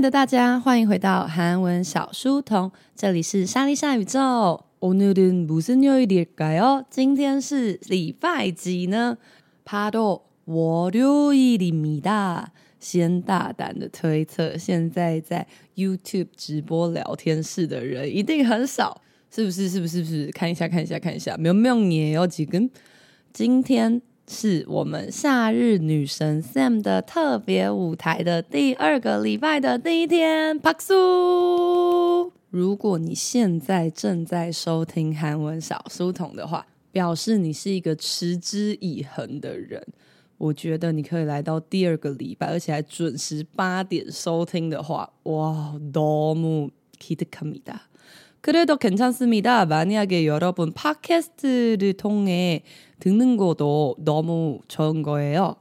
Hello，亲爱的大家，欢迎回到韩文小书童，这里是莎莉莎宇宙。오늘은무슨요일일까요？今天是礼拜几呢？바로월요일입니다。先大胆的推测，现在在 YouTube 直播聊天室的人一定很少，是不是？是不是？是不是？看一下，看一下，看一下，没有没有也有几根。今天 是我们夏日女神 Sam 的特别舞台的第二个礼拜的第一天，Park Su。如果你现在正在收听韩文小书童的话，表示你是一个持之以恒的人。我觉得你可以来到第二个礼拜，而且还准时八点收听的话，哇，多么 Kita Kameda！ 그래도 괜찮습니다. 만약에 여러분 팟캐스트를 통해 듣는 것도 너무 좋은 거예요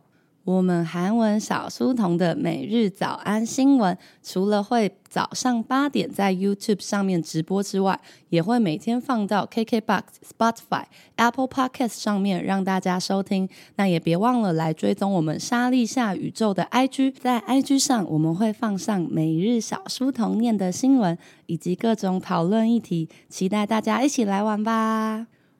我们韩文小书童的每日早安新闻，除了会早上八点在 YouTube 上面直播之外，也会每天放到 KKBOX、Spotify、Apple Podcast 上面让大家收听。那也别忘了来追踪我们莎莉夏宇宙的 IG，在 IG 上我们会放上每日小书童念的新闻以及各种讨论议题，期待大家一起来玩吧。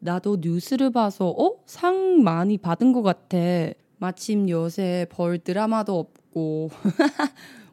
나도 뉴스를 봐서 어? 상 많이 받은 것 같아. 마침 요새 볼 드라마도 없고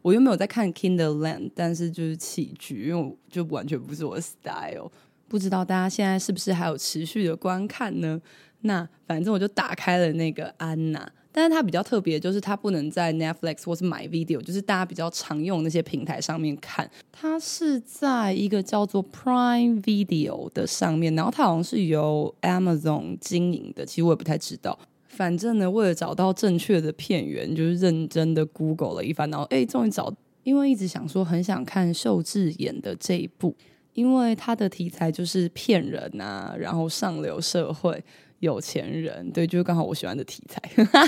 我又没有在看 Kinderland，但是就是弃剧，因为我就完全不是我的 style。不知道大家现在是不是还有持续的观看呢？那反正我就打开了那个安娜。 但是它比较特别，就是它不能在 Netflix 或是 MyVideo，就是大家比较常用那些平台上面看。它是在一个叫做 Prime Video 的上面，然后它好像是由 Amazon 经营的，其实我也不太知道。反正呢，为了找到正确的片源，就是认真的 Google 了一番，然后哎，终于找，因为一直想说很想看秀智演的这一部，因为它的题材就是骗人啊，然后上流社会。有钱人，对，就是刚好我喜欢的题材。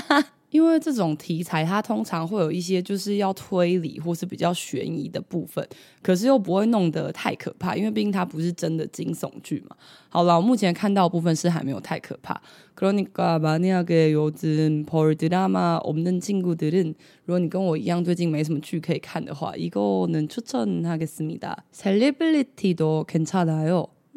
因为这种题材，它通常会有一些就是要推理或是比较悬疑的部分，可是又不会弄得太可怕，因为毕竟它不是真的惊悚剧嘛。好了，我目前看到的部分是还没有太可怕。그러니까만약에요즘볼드라마없는친구들은如果你跟我一样最近没什么剧可以看的话，이거는추천하겠습니다 셀리브리티도괜찮아요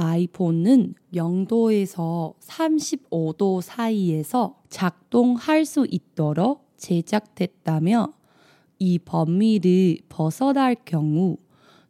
아이폰은 0도에서 35도 사이에서 작동할 수 있도록 제작됐다며 이 범위를 벗어날 경우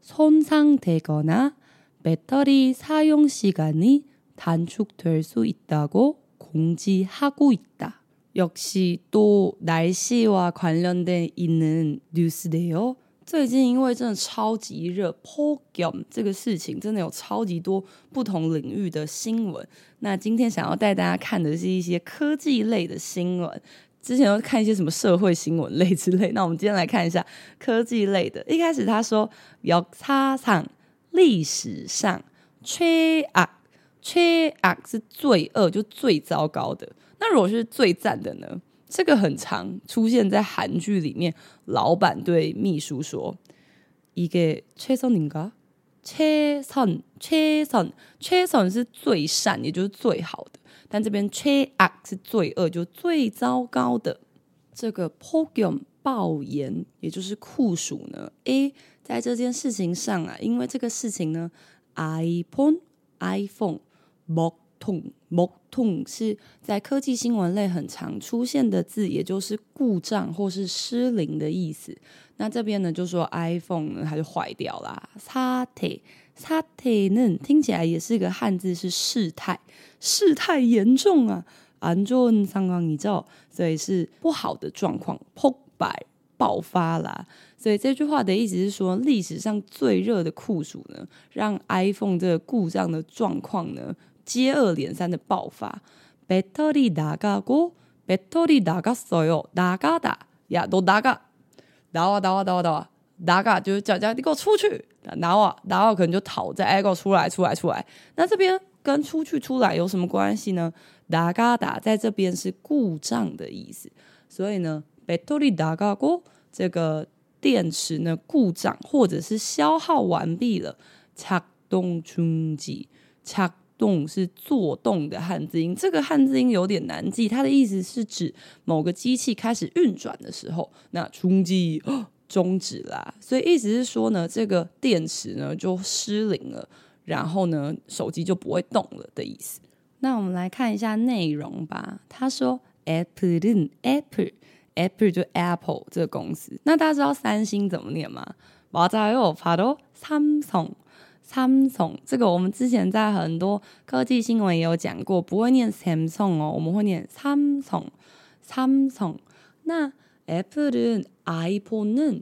손상되거나 배터리 사용 시간이 단축될 수 있다고 공지하고 있다. 역시 또 날씨와 관련된 있는 뉴스네요. 最近因为真的超级热 p o g u m 这个事情真的有超级多不同领域的新闻。那今天想要带大家看的是一些科技类的新闻。之前要看一些什么社会新闻类之类，那我们今天来看一下科技类的。一开始他说要擦上历史上缺啊缺啊是罪恶，就最糟糕的。那如果是最赞的呢？这个很常出现在韩剧里面，老板对秘书说：“一个최선인가？최선 최선 최선是最善，也就是最好的。但这边최악是最恶，就最糟糕的。这个폭염暴炎，也就是酷暑呢？诶，在这件事情上啊，因为这个事情呢，iPhone iPhone 먹통 먹 통 통是在科技新闻类很常出现的字，也就是故障或是失灵的意思。那这边呢，就说 iPhone 呢，它就坏掉啦。사태사태는听起来也是一个汉字，是事态，事态严重啊，안좋은상황이죠，所以是不好的状况，폭발爆发啦。所以这句话的意思是说，历史上最热的酷暑呢，让 iPhone 这个故障的状况呢， 接二连三的爆发。배터리나가고배터리나갔어요나가다야너나가 나와나와나와나와나가就是叫叫你给我出去，나와나와可能就讨债，哎，给我出来出来出来。那这边跟出去出来有什么关系呢？나가다在这边是故障的意思，所以呢，배터리나가고这个。电池呢故障或者是消耗完毕了，작동중지，작 동是作动的汉字音，这个汉字音有点难记，它的意思是指某个机器开始运转的时候，那중지终止啦，所以意思是说呢，这个电池呢就失灵了，然后呢手机就不会动了的意思。那我们来看一下内容吧。他说，Apple Apple。Apple 就 Apple 这个公司，那大家知道三星怎么念吗？맞아요바로삼성 Samsung 这个我们之前在很多科技新闻也有讲过，不会念 Samsung 哦，我们会念 Samsung Samsung。那 Apple iPhone 呢？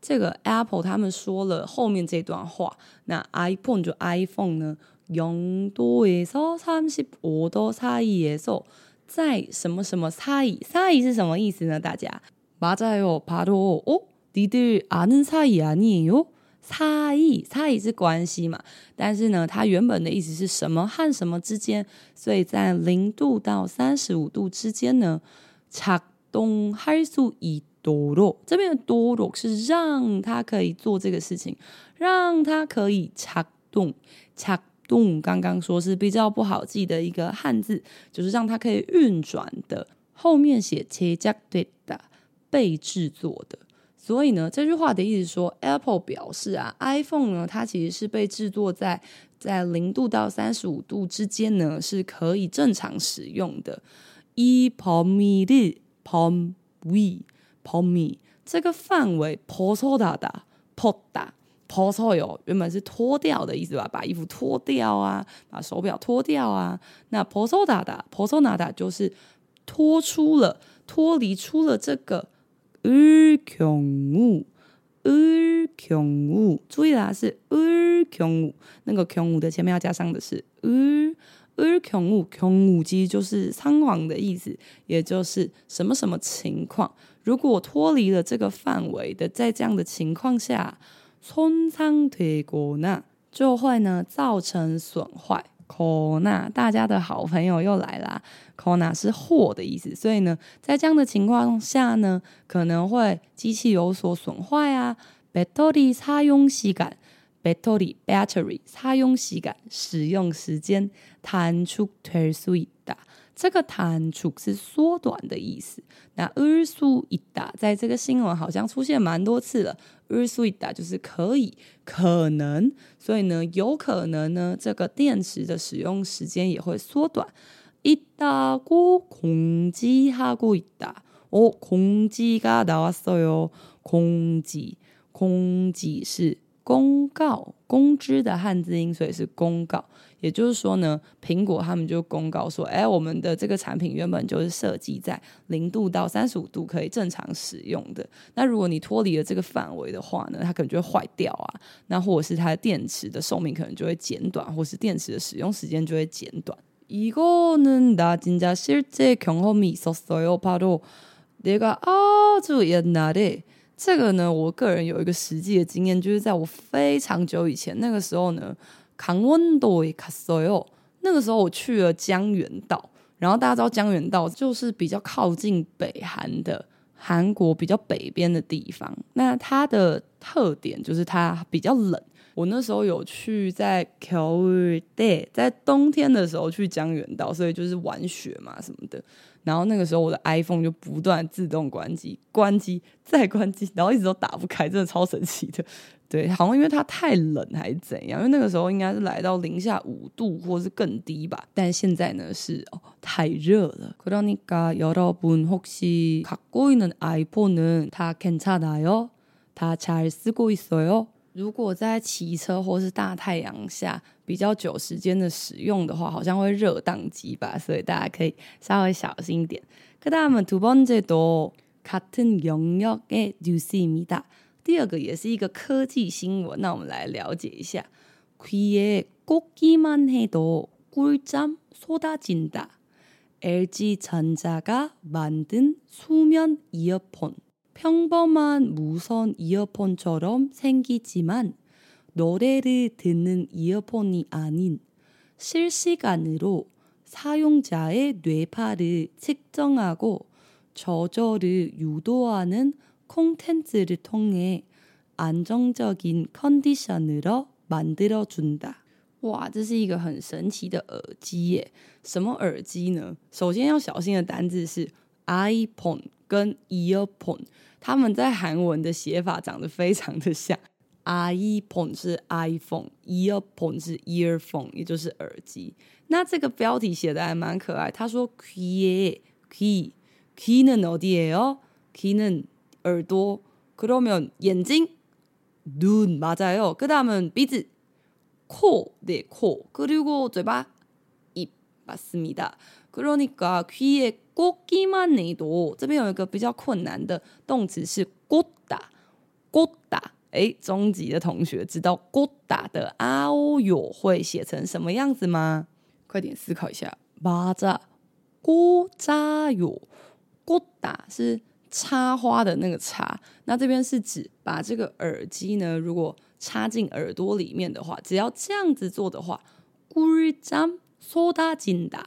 这个 Apple 他们说了后面这段话，那 iPhone 就 iPhone 呢？영도에서삼십오도사이에서在什么什么差异？差异是什么意思呢？大家맞아요바로어니들아는사이아니에요 差异差异是关系嘛？但是呢，它原本的意思是什么和什么之间？所以在零度到三十五度之间呢，작동할수있도록这边的도록是让它可以做这个事情，让它可以작동착动刚刚说是比较不好记的一个汉字，就是让它可以运转的，后面写切加对的被制作的。 所以呢，这句话的意思说，Apple 表示啊，iPhone 呢，它其实是被制作在在零度到三十五度之间呢，是可以正常使用的。一 p o m i l p o m w e p o m i 这个范围 p o s o d a d a p o d a p o s o 有原本是脱掉的意思吧，把衣服脱掉啊，把手表脱掉啊。那 p o s o d a d a p o s o n a d a 就是脱出了，脱离出了这个。 尔强物，尔强物。注意啦，是尔强物，那个强物的前面要加上的是尔尔强物，强物其实就是仓皇的意思，也就是什么什么情况。如果脱离了这个范围的，在这样的情况下。손상되거나就会呢造成损坏。 Kona，大家的好朋友又来啦。Kona 是货的意思，所以呢，在这样的情况下呢，可能会机器有所损坏啊。Battery 擦用时间，Battery battery 擦用时间，使用时间，弹出退出一打。这个弹出是缩短的意思。那어수이다在这个新闻好像出现蛮多次了。어수이다就是可以可能，所以呢有可能呢这个电池的使用时间也会缩短。이다고공지하고있 다. 哦，공지가나왔어 요. 공 지， 공지是。公告、公知的汉字音，所以是公告。也就是说呢，苹果他们就公告说，哎，我们的这个产品原本就是设计在零度到三十五度可以正常使用的。那如果你脱离了这个范围的话呢，它可能就会坏掉啊。那或者是它的电池的寿命可能就会减短，或是电池的使用时间就会减短。이거는나진짜실제경험이있었어요바로내가아주옛날에 这个呢，我个人有一个实际的经验，就是在我非常久以前，那个时候呢，扛温度卡索哟。那个时候我去了江原道，然后大家知道江原道就是比较靠近北韩的韩国比较北边的地方。那它的特点就是它比较冷，我那时候有去在겨울때，在冬天的时候去江原道，所以就是玩雪嘛什么的。然后那个时候我的 iPhone 就不断自动关机、关机再关机，然后一直都打不开，真的超神奇的。对，好像因为它太冷还是怎样？因为那个时候应该是来到零下五度或是更低吧。但现在呢是哦太热了。그러니까여러분혹시갖고있는 iPhone은 다괜찮아요？다잘쓰고있어요？ 如果在骑车或是大太阳下比较久时间的使用的话，好像会热宕机吧，所以大家可以稍微小心一点。그다음은두번째도같은영역의뉴스입니다。第二个也是一个科技新闻，那我们来了解一下。귀에꽂기만해도꿀잠쏟아진다。LG 전자가만든수면이어폰 평범한 무선 이어폰처럼 생기지만 노래를 듣는 이어폰이 아닌 실시간으로 사용자의 뇌파를 측정하고 저절을 유도하는 콘텐츠를 통해 안정적인 컨디션으로 만들어준다. 哇，这是一个很神奇的耳机耶！什么耳机呢？首先要小心的单字是 iPhone 跟 earphone。 他们在韩文的写法长得非常的像，iPhone 是 iPhone，earphone 是 earphone，也就是耳机。那这个标题写的还蛮可爱，他说 귀에 귀 귀는 어디예요? 귀는耳朵，그러면眼睛눈 맞아요。그 다음은鼻子코 네 코， 그리고嘴巴입 맞습니다。 그러니까귀에 꽂기만해도这边有一个比较困难的动词是꽂다，꽂다。哎，中级的同学知道꽂다的啊哦哟会写成什么样子吗？快点思考一下。맞아꽂아요，꽂다是插花的那个插。那这边是指把这个耳机呢，如果插进耳朵里面的话，只要这样子做的话，꿀잠쏟아진다。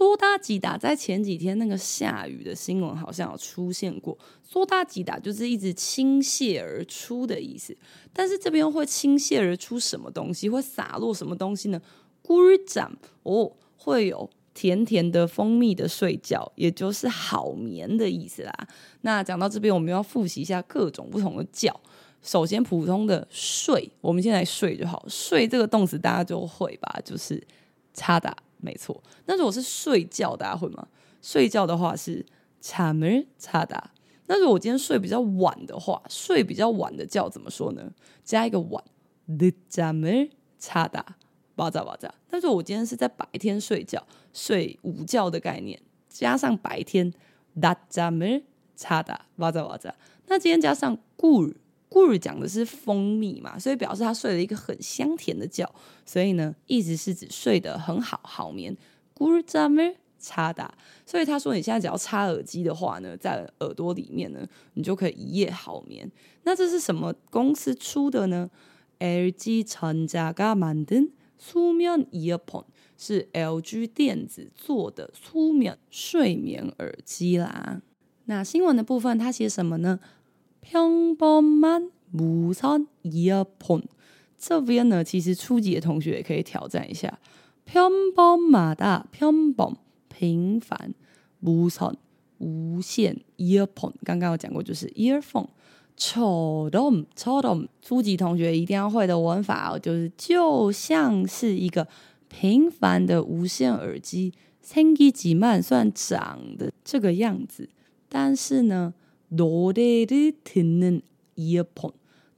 苏打吉打在前几天那个下雨的新闻好像有出现过，苏打吉打就是一直倾泻而出的意思。但是这边会倾泻而出什么东西，会洒落什么东西呢？咕噜掌哦，会有甜甜的蜂蜜的睡觉，也就是好眠的意思啦。那讲到这边，我们要复习一下各种不同的叫。首先，普通的睡，我们先来睡就好。睡这个动词大家就会吧，就是擦打。没错，那如果是睡觉，大家会吗？睡觉的话是잠을자다。那如果我今天睡比较晚的话，睡比较晚的觉怎么说呢？加一个晚，늦잠을자다，맞아맞아。但是我今天是在白天睡觉，睡午觉的概念，加上白天，낮잠을자다，맞아맞아。那今天加上꿀。 故事讲的是蜂蜜嘛，所以表示他睡了一个很香甜的觉，所以呢，意思是指睡得很好，好眠。꿀잠을자다，所以他说你现在只要插耳机的话呢，在耳朵里面呢，你就可以一夜好眠。那这是什么公司出的呢？LG 전자가만든수면 earphone，是 LG 电子做的수면睡眠耳机啦。那新闻的部分他写什么呢？ 평범한무선이어폰这边呢，其实初级的同学也可以挑战一下。평범하다평범平凡무선无线 earphone，刚刚有讲过，就是 earphone。처럼처럼初级同学一定要会的文法哦，就是就像是一个平凡的无线耳机，생기지만算长的这个样子，但是呢。 노래를듣는 earphone，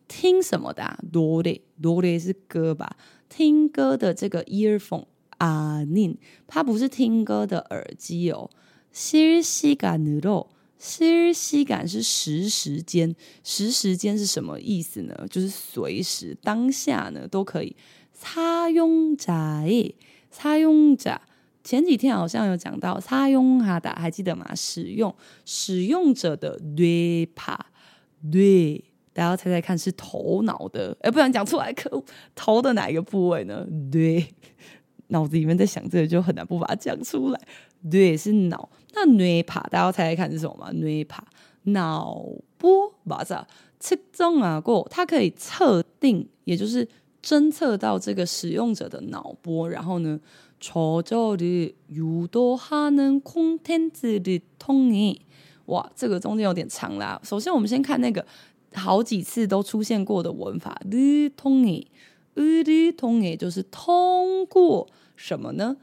听什么的啊？노래노래是歌吧？听歌的这个 earphone 아닌，它不是听歌的耳机哦。실시간으로，실시간是实时间，实时间是什么意思呢？就是随时当下呢都可以。사용자의사용자 前几天好像有讲到사용하다，还记得吗？使用使用者的뇌파 뇌，大家猜猜看是头脑的，哎，不然讲出来可恶，头的哪一个部位呢？뇌，脑子里面在想这个就很难不把它讲出来。뇌是脑，那뇌파大家猜猜看是什么吗？뇌파脑波，맞아，测中啊过，它可以测定，也就是 侦测到这个使用者的脑波，然后呢， 저절을유도하는콘텐츠를통해。哇，这个中间有点长啦。首先，我们先看那个好几次都出现过的文法，를통해을통해就是通过什么呢？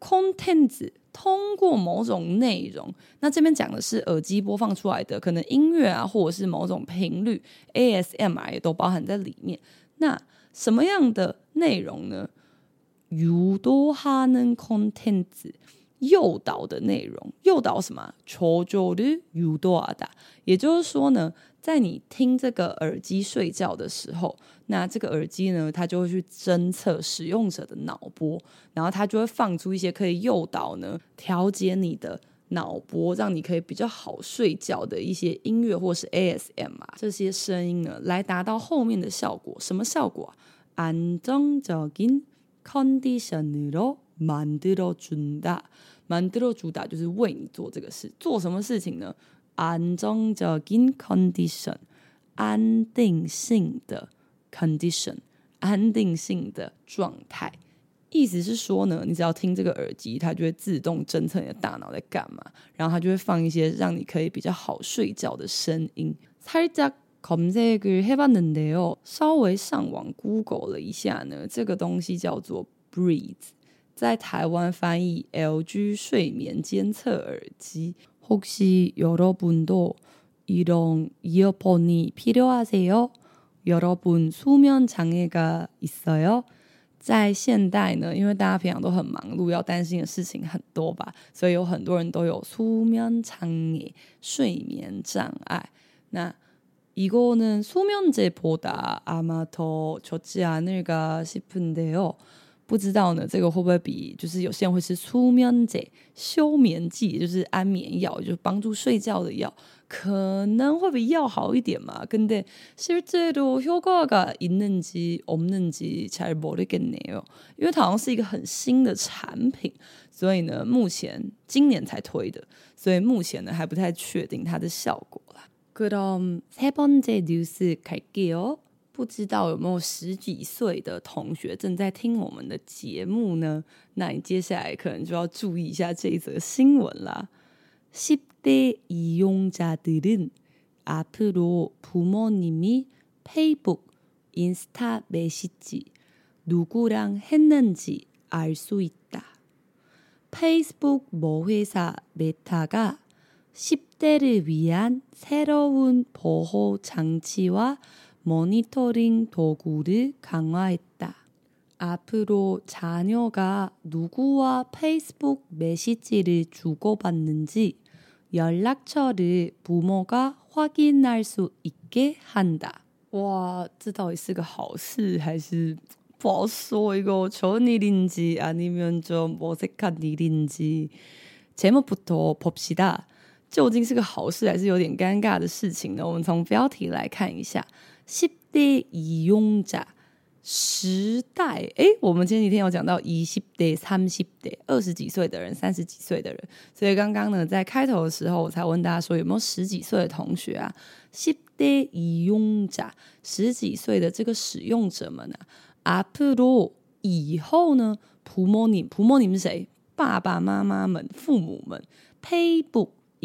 콘텐츠通过某种内容。那这边讲的是耳机播放出来的，可能音乐啊，或者是某种频率，ASMR 也都包含在里面。那什么样的内容呢？ 诱导하는콘텐츠，诱导的内容，诱导什么？초조를유도하다。也就是说呢，在你听这个耳机睡觉的时候，那这个耳机呢，它就会去侦测使用者的脑波，然后它就会放出一些可以诱导呢，调节你的脑波，让你可以比较好睡觉的一些音乐或是 ASM 啊，这些声音呢，来达到后面的效果。什么效果？ 안정적인 컨디션으로 만들어준다. 만들어주다 就是为你做这个事，做什么事情呢？ 안정적인 컨디션，安定性的 condition，安定性的状态。意思是说呢，你只要听这个耳机，它就会自动侦测你的大脑在干嘛，然后它就会放一些让你可以比较好睡觉的声音。 검색을해봤는데요，稍微上网 Google 了一下呢，这个东西叫做 Breeze，在台湾翻译 LG 睡眠监测耳机。혹시여러분도이런이어폰이필요하세요여러분수면장애가있어요在现代呢，因为大家平常都很忙碌，要担心的事情很多吧，所以有很多人都有수면장애睡眠障碍。那 이거는 수면제보다 아마 더 좋지 않을까 싶은데요. 不知道呢，这个会不会比就是有些人会吃수면제休眠剂，就是安眠药，就是帮助睡觉的药，可能会比药好一点嘛。근데 실제로 효과가 있는지 없는지 잘 모르겠네요. 因为它好像是一个很新的产品，所以呢，目前今年才推的，所以目前呢还不太确定它的效果。 그럼 세 번째 뉴스 갈게요. 不知道有没有十几岁的同学正在听我们的节目呢？那你接下来可能就要注意一下这一则新闻啦。10대 이용자들은 앞으로 부모님이 페이북, 인스타 메시지 누구랑 했는지 알 수 있다. 페이스북 모 회사 메타가 10대를 위한 새로운 보호 장치와 모니터링 도구를 강화했다. 앞으로 자녀가 누구와 페이스북 메시지를 주고받는지 연락처를 부모가 확인할 수 있게 한다. 와, 这到底是个好事还是不好说？이거 좋은 일인지 아니면 좀 어색한 일인지 제목부터 봅시다. 究竟是个好事还是有点尴尬的事情呢？我们从标题来看一下。10대이용자十代，哎，我们前几天有讲到20代、30代，二十几岁的人、三十几岁的人，所以刚刚呢，在开头的时候，我才问大家说有没有十几岁的同学啊？10대이용자十几岁的这个使用者们呢、啊？앞으로以后呢？부모님，부모님是谁？爸爸妈妈们、父母们。페이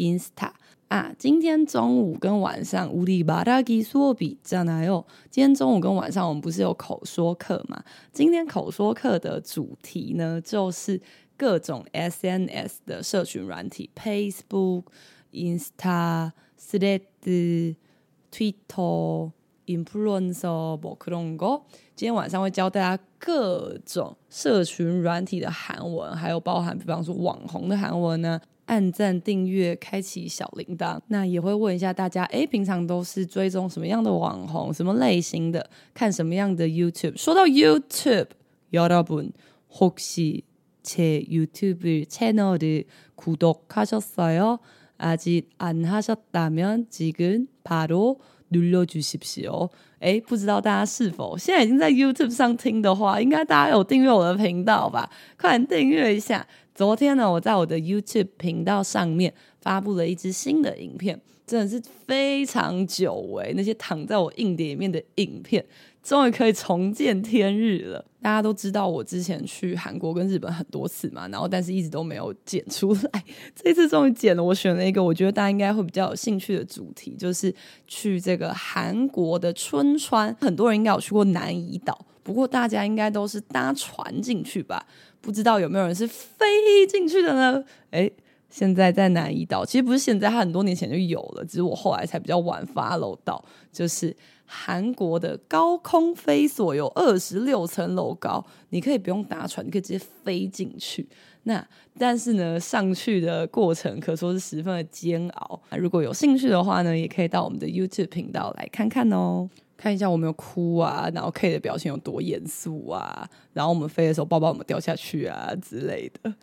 북 인스타。啊，今天中午跟晚上우리말하기수업이있잖아요。今天中午跟晚上我们不是有口说课吗？今天口说课的主题呢，就是各种 SNS 的社群软体，Facebook、Insta、Threads、Twitter、Influencer 뭐그런거。今天晚上会教大家各种社群软体的韩文，还有包含比方说网红的韩文呢。 按赞、订阅、开启小铃铛，那也会问一下大家，诶，平常都是追踪什么样的网红，什么类型的，看什么样的 YouTube？说到 YouTube，여러분혹시제 YouTube 채널을 구독하셨어요? 아직 안 하셨다면 지금 바로 눌러주십시오。诶，不知道大家是否现在已经在 YouTube 上听的话，应该大家有订阅我的频道吧？快点订阅一下。 昨天呢，我在我的 YouTube 频道上面发布了一支新的影片，真的是非常久违。那些躺在我硬碟里面的影片，终于可以重见天日了。大家都知道我之前去韩国跟日本很多次嘛，然后但是一直都没有剪出来。这次终于剪了，我选了一个我觉得大家应该会比较有兴趣的主题，就是去这个韩国的春川。很多人应该有去过南怡岛，不过大家应该都是搭船进去吧？不知道有没有人是飞进去的呢？诶现在在南怡岛，其实不是现在，它很多年前就有了，只是我后来才比较晚 follow 到。就是韩国的高空飞索有二十六层楼高，你可以不用搭船，你可以直接飞进去。那但是呢，上去的过程可说是十分的煎熬。如果有兴趣的话呢，也可以到我们的 YouTube 频道来看看哦，看一下我没有哭啊，然后 K 的表情有多严肃啊，然后我们飞的时候包包有没有掉下去啊之类的。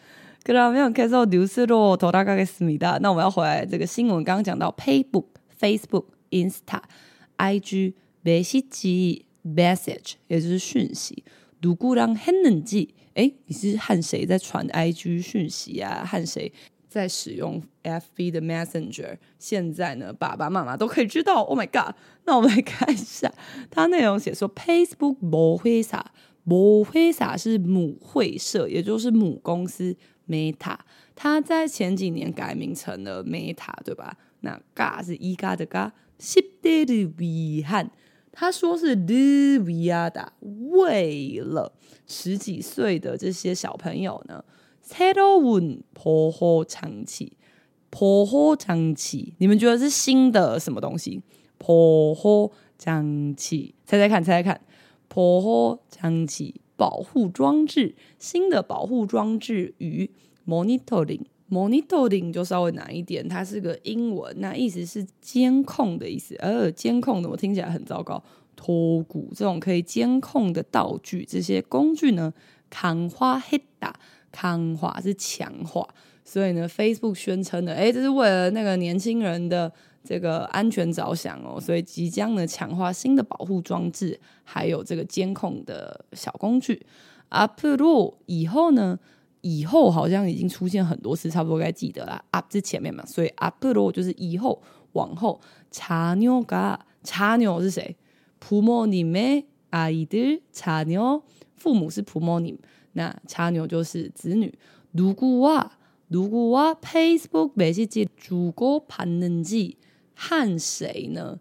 그러면계속뉴스로돌아가겠습니다。那我们要回来这个新闻，刚刚讲到 Facebook、Facebook、Insta、IG、메시지、Message，也就是讯息。누구랑했는지？哎，你是和谁在传 IG 讯息啊？和谁 在使用 FB 的 Messenger？现在呢，爸爸妈妈都可以知道。Oh my god！那我们来看一下，它内容写说 Facebook 母会社，母会社是母会社，也就是母公司。Meta，它在前几年改名成了 Meta，对吧？那嘎是一嘎的嘎，十代的遗憾，他说是的维亚达，为了十几岁的这些小朋友呢，새로운보호장치，보호장치，你们觉得是新的什么东西？보호장치，猜猜看，猜猜看，보호장치。保护装置，新的保护装置与 monitoring，monitoring 就稍微难一点，它是个英文，那意思是监控的意思。呃，监控的我听起来很糟糕。托骨这种可以监控的道具，这些工具呢，强化 hita， 强化是强化，所以呢，Facebook 宣称的，诶，这是为了那个年轻人的。这个安全着想哦，所以即将呢强化新的保护装置，还有这个监控的小工具。앞으로以后呢，以后好像已经出现很多次，差不多该记得啦。up 是前面嘛，所以앞으로就是以后往后。자녀가자녀是谁？부모님의아이들자녀父母是부모님， 那자녀就是子女。누구와누구와 Facebook 메시지 주고받는지。和谁呢？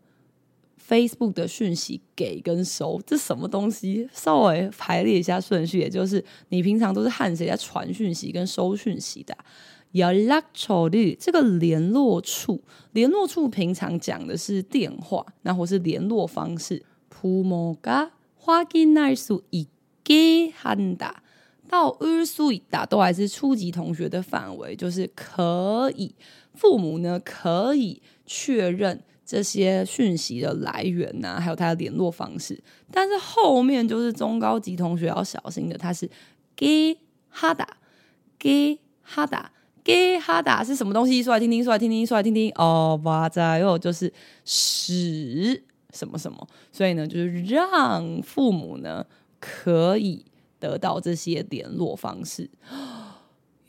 Facebook 的讯息给跟收，这什么东西？稍微排列一下顺序，也就是你平常都是和谁在传讯息跟收讯息的？연락처를这个联络处，联络处平常讲的是电话，那或是联络方式。부모가확인할수있게한다， 到 Ur 苏以打都还是初级同学的范围，就是可以父母呢可以确认这些讯息的来源呐，还有他的联络方式。但是后面就是中高级同学要小心的，他是给哈打给哈打给哈打是什么东西？说来听听，说来听听，说来听听哦，哇塞哦，就是使什么什么，所以呢，就是让父母呢可以。 得到这些联络方式。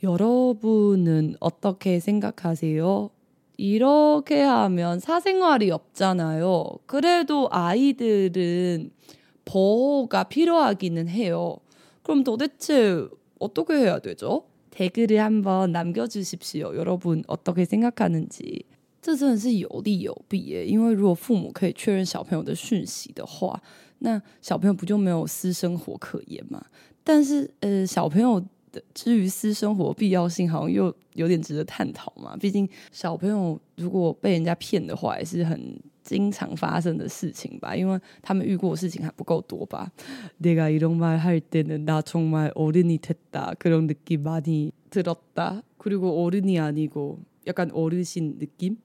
여러분은어떻게생각하세요？이렇게하면사생활이없잖아요그래도아이들은보호가필요하기는해요그럼도대체어떻게해야되죠댓글을한번남겨주십시오여러분어떻게생각하는지这真的是有利有弊耶，因为如果父母可以确认小朋友的讯息的话， 那小朋友不就没有私生活可言吗？但是，呃，小朋友。至于私生活必要性，好像又有点值得探讨嘛。毕竟小朋友如果被人家骗的话，也是很经常发生的事情吧。因为他们遇过的事情还不够多吧。내가이런말할때는나정말어른이됐다그런느낌많이들었다그리고어른이아니고 要干어르신 느낌？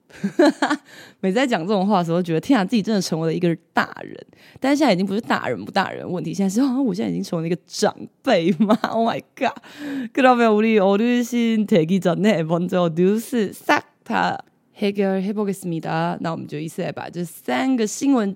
每次在讲这种话的时候，觉得天啊，自己真的成为了一个大人。但是现在已经不是大人不大人问题，现在是啊，我现在已经成为了一个长辈嘛。Oh my god！그러면우리어르신되기전에먼저뉴스싹다해결해보겠습니다。那我们就一次来把这三个新闻。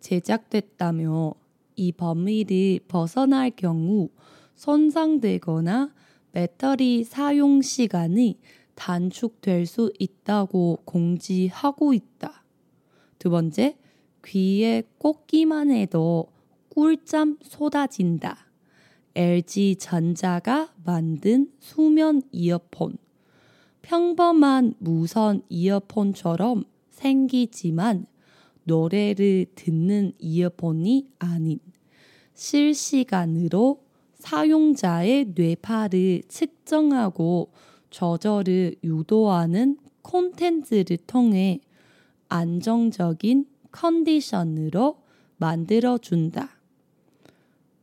제작됐다며 이 범위를 벗어날 경우 손상되거나 배터리 사용 시간이 단축될 수 있다고 공지하고 있다. 두 번째, 귀에 꽂기만 해도 꿀잠 쏟아진다. LG전자가 만든 수면 이어폰. 평범한 무선 이어폰처럼 생기지만 노래를 듣는 이어폰이 아닌 실시간으로 사용자의 뇌파를 측정하고 조절을 유도하는 콘텐츠를 통해 안정적인 컨디션으로 만들어준다.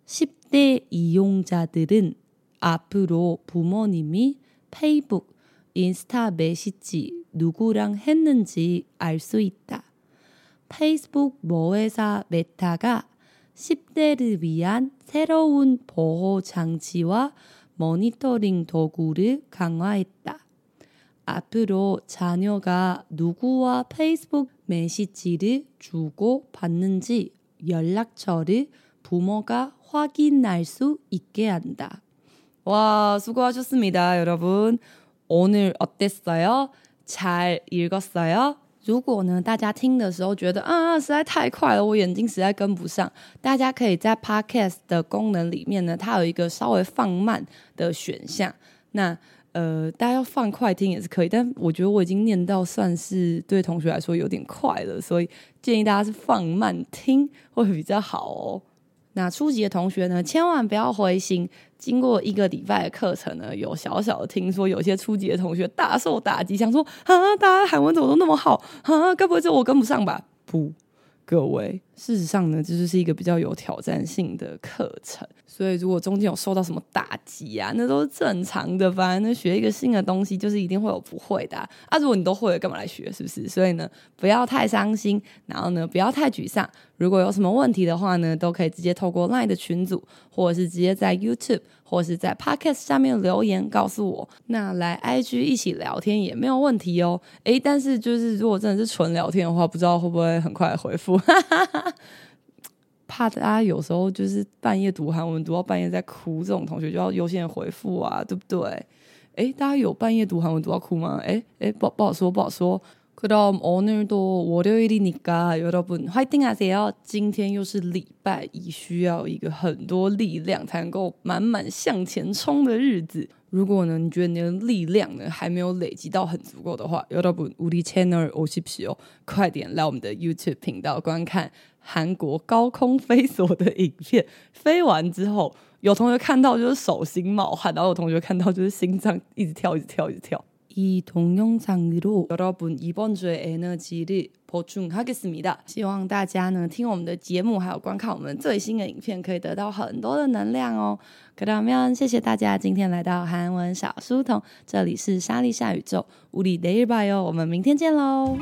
10대 이용자들은 앞으로 부모님이 페이북, 인스타 메시지 누구랑 했는지 알 수 있다. 페이스북 모회사 메타가 10대를 위한 새로운 보호 장치와 모니터링 도구를 강화했다. 앞으로 자녀가 누구와 페이스북 메시지를 주고 받는지 연락처를 부모가 확인할 수 있게 한다. 와, 수고하셨습니다, 여러분. 오늘 어땠어요? 잘 읽었어요? 如果呢，大家听的时候觉得啊，实在太快了，我眼睛实在跟不上，大家可以在 Podcast 的功能里面呢，它有一个稍微放慢的选项。那呃，大家要放快听也是可以，但我觉得我已经念到算是对同学来说有点快了，所以建议大家是放慢听会比较好哦。那初级的同学呢，千万不要灰心。经过一个礼拜的课程呢，有小小的听说，有些初级的同学大受打击，想说啊，大家韩文怎么都那么好啊？该不会是我跟不上吧？不。各位，事实上呢，这就是一个比较有挑战性的课程，所以如果中间有受到什么打击啊，那都是正常的。反正呢，学一个新的东西，就是一定会有不会的啊。啊如果你都会了，干嘛来学？是不是？所以呢，不要太伤心，然后呢，不要太沮丧。如果有什么问题的话呢，都可以直接透过 LINE 的群组，或者是直接在 YouTube。或是在 Podcast 下面留言告诉我，那来 IG 一起聊天也没有问题哦。诶，但是就是如果真的是纯聊天的话，不知道会不会很快回复，怕大家有时候就是半夜读韩文读到半夜在哭，这种同学就要优先回复啊，对不对？诶，大家有半夜读韩文读到哭吗？诶诶，不不好说，不好说。 그럼오늘도월요일이니까여러분화이팅하세요今天又是礼拜一，需要一个很多力量才能够满满向前冲的日子。如果呢，你觉得你的力量呢还没有累积到很足够的话，여러분우리 채널오십시오快点来我们的 YouTube 频道观看韩国高空飞索的影片。飞完之后，有同学看到就是手心冒汗，然后有同学看到就是心脏一直跳，一直跳，一直跳。 이 동영상으로 여러분 이번 주의 에너지를 보충하겠습니다. 希望大家呢听我们的节目，还有观看我们最新的影片，可以得到很多的能量哦。그러면谢谢大家今天来到韩文小书童，这里是莎莉夏宇宙，우리내일봐요，我们明天见喽。